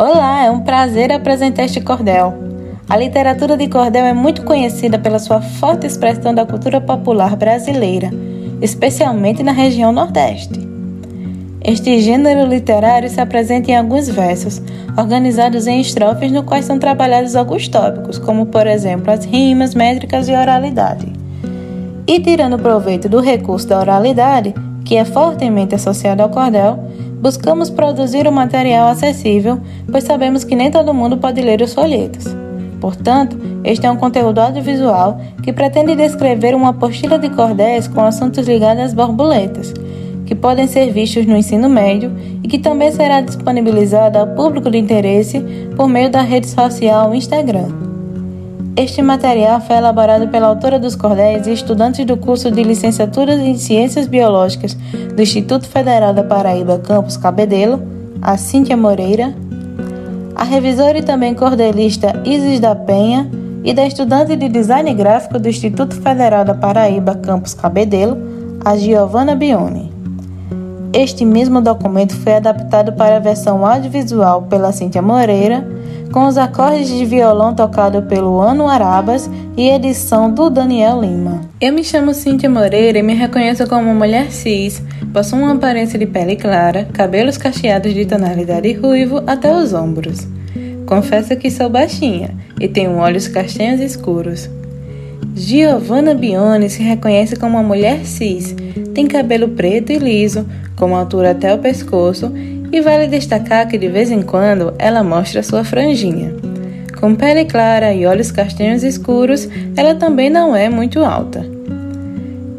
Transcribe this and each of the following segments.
Olá, é um prazer apresentar este cordel. A literatura de cordel é muito conhecida pela sua forte expressão da cultura popular brasileira, especialmente na região Nordeste. Este gênero literário se apresenta em alguns versos, organizados em estrofes no quais são trabalhados alguns tópicos, como por exemplo as rimas, métricas e oralidade. E tirando proveito do recurso da oralidade, que é fortemente associado ao cordel, buscamos produzir um material acessível, pois sabemos que nem todo mundo pode ler os folhetos. Portanto, este é um conteúdo audiovisual que pretende descrever uma apostila de cordéis com assuntos ligados às borboletas, que podem ser vistos no ensino médio e que também será disponibilizado ao público de interesse por meio da rede social Instagram. Este material foi elaborado pela autora dos cordéis e estudantes do curso de licenciatura em Ciências Biológicas do Instituto Federal da Paraíba, campus Cabedelo, a Cíntia Moreira, a revisora e também cordelista Isis da Penha e da estudante de Design Gráfico do Instituto Federal da Paraíba, campus Cabedelo, a Giovanna Bione. Este mesmo documento foi adaptado para a versão audiovisual pela Cíntia Moreira com os acordes de violão tocado pelo Ano Arabas e edição do Daniel Lima. Eu me chamo Cíntia Moreira e me reconheço como mulher cis, possuo uma aparência de pele clara, cabelos cacheados de tonalidade ruivo até os ombros. Confesso que sou baixinha e tenho olhos castanhos escuros. Giovanna Bione se reconhece como uma mulher cis, tem cabelo preto e liso, com altura até o pescoço e vale destacar que de vez em quando ela mostra sua franjinha. Com pele clara e olhos castanhos escuros, ela também não é muito alta.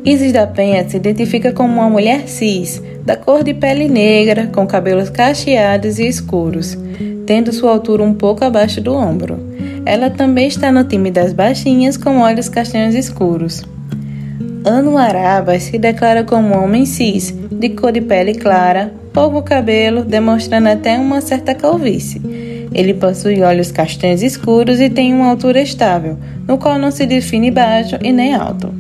Isis da Penha se identifica como uma mulher cis, da cor de pele negra, com cabelos cacheados e escuros, tendo sua altura um pouco abaixo do ombro. Ela também está no time das baixinhas com olhos castanhos escuros. Ano Arabas se declara como um homem cis, de cor de pele clara, pouco cabelo, demonstrando até uma certa calvície. Ele possui olhos castanhos escuros e tem uma altura estável, no qual não se define baixo e nem alto.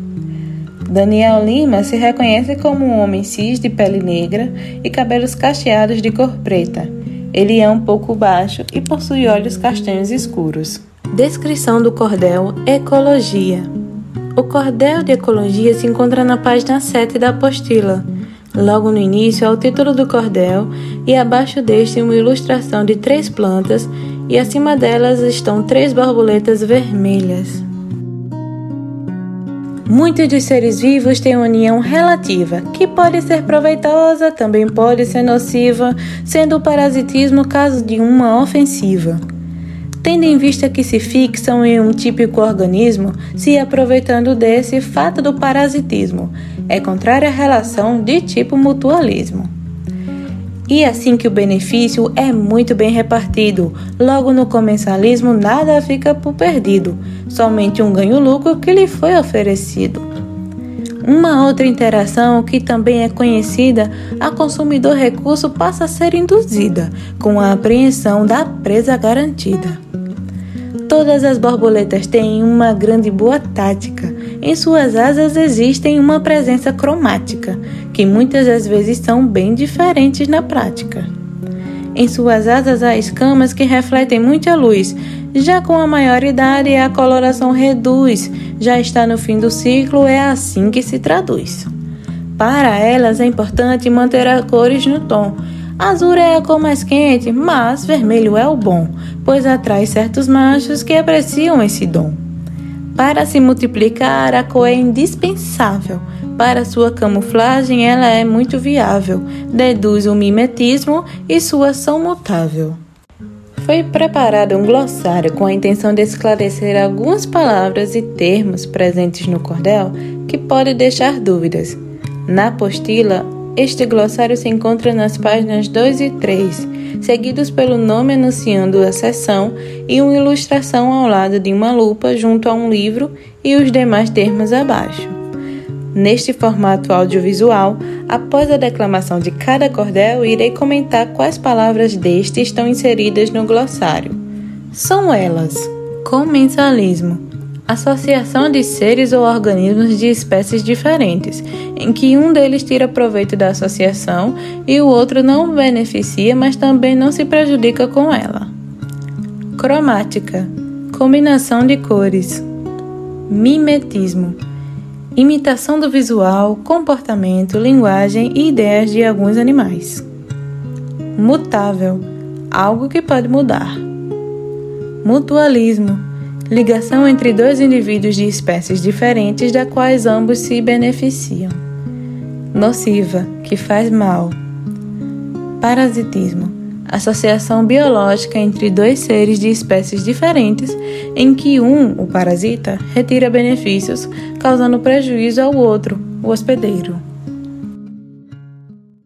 Daniel Lima se reconhece como um homem cis de pele negra e cabelos cacheados de cor preta. Ele é um pouco baixo e possui olhos castanhos escuros. Descrição do cordel Ecologia. O cordel de ecologia se encontra na página 7 da apostila. Logo no início há o título do cordel e abaixo deste uma ilustração de três plantas e acima delas estão três borboletas vermelhas. Muitos dos seres vivos têm uma união relativa, que pode ser proveitosa, também pode ser nociva, sendo o parasitismo caso de uma ofensiva tendo em vista que se fixam em um típico organismo, se aproveitando desse fato do parasitismo, é contrária à relação de tipo mutualismo. E assim que o benefício é muito bem repartido, logo no comensalismo nada fica por perdido, somente um ganho-lucro que lhe foi oferecido. Uma outra interação que também é conhecida, a consumidor recurso passa a ser induzida, com a apreensão da presa garantida. Todas as borboletas têm uma grande boa tática. Em suas asas existem uma presença cromática, que muitas das vezes são bem diferentes na prática. Em suas asas há escamas que refletem muita luz. Já com a maioridade, a coloração reduz. Já está no fim do ciclo, é assim que se traduz. Para elas é importante manter as cores no tom Azul é a cor mais quente, mas vermelho é o bom, pois atrai certos machos que apreciam esse dom. Para se multiplicar, a cor é indispensável. Para sua camuflagem, ela é muito viável, deduz o mimetismo e sua ação mutável. Foi preparado um glossário com a intenção de esclarecer algumas palavras e termos presentes no cordel que pode deixar dúvidas. Na apostila, este glossário se encontra nas páginas 2 e 3, seguidos pelo nome anunciando a seção e uma ilustração ao lado de uma lupa junto a um livro e os demais termos abaixo. Neste formato audiovisual, após a declamação de cada cordel, irei comentar quais palavras deste estão inseridas no glossário. São elas: comensalismo, associação de seres ou organismos de espécies diferentes, em que um deles tira proveito da associação e o outro não beneficia, mas também não se prejudica com ela. Cromática combinação de cores. Mimetismo imitação do visual, comportamento, linguagem e ideias de alguns animais. Mutável algo que pode mudar. Mutualismo ligação entre dois indivíduos de espécies diferentes da quais ambos se beneficiam. Nociva, que faz mal. Parasitismo associação biológica entre dois seres de espécies diferentes, em que um, o parasita, retira benefícios, causando prejuízo ao outro, o hospedeiro.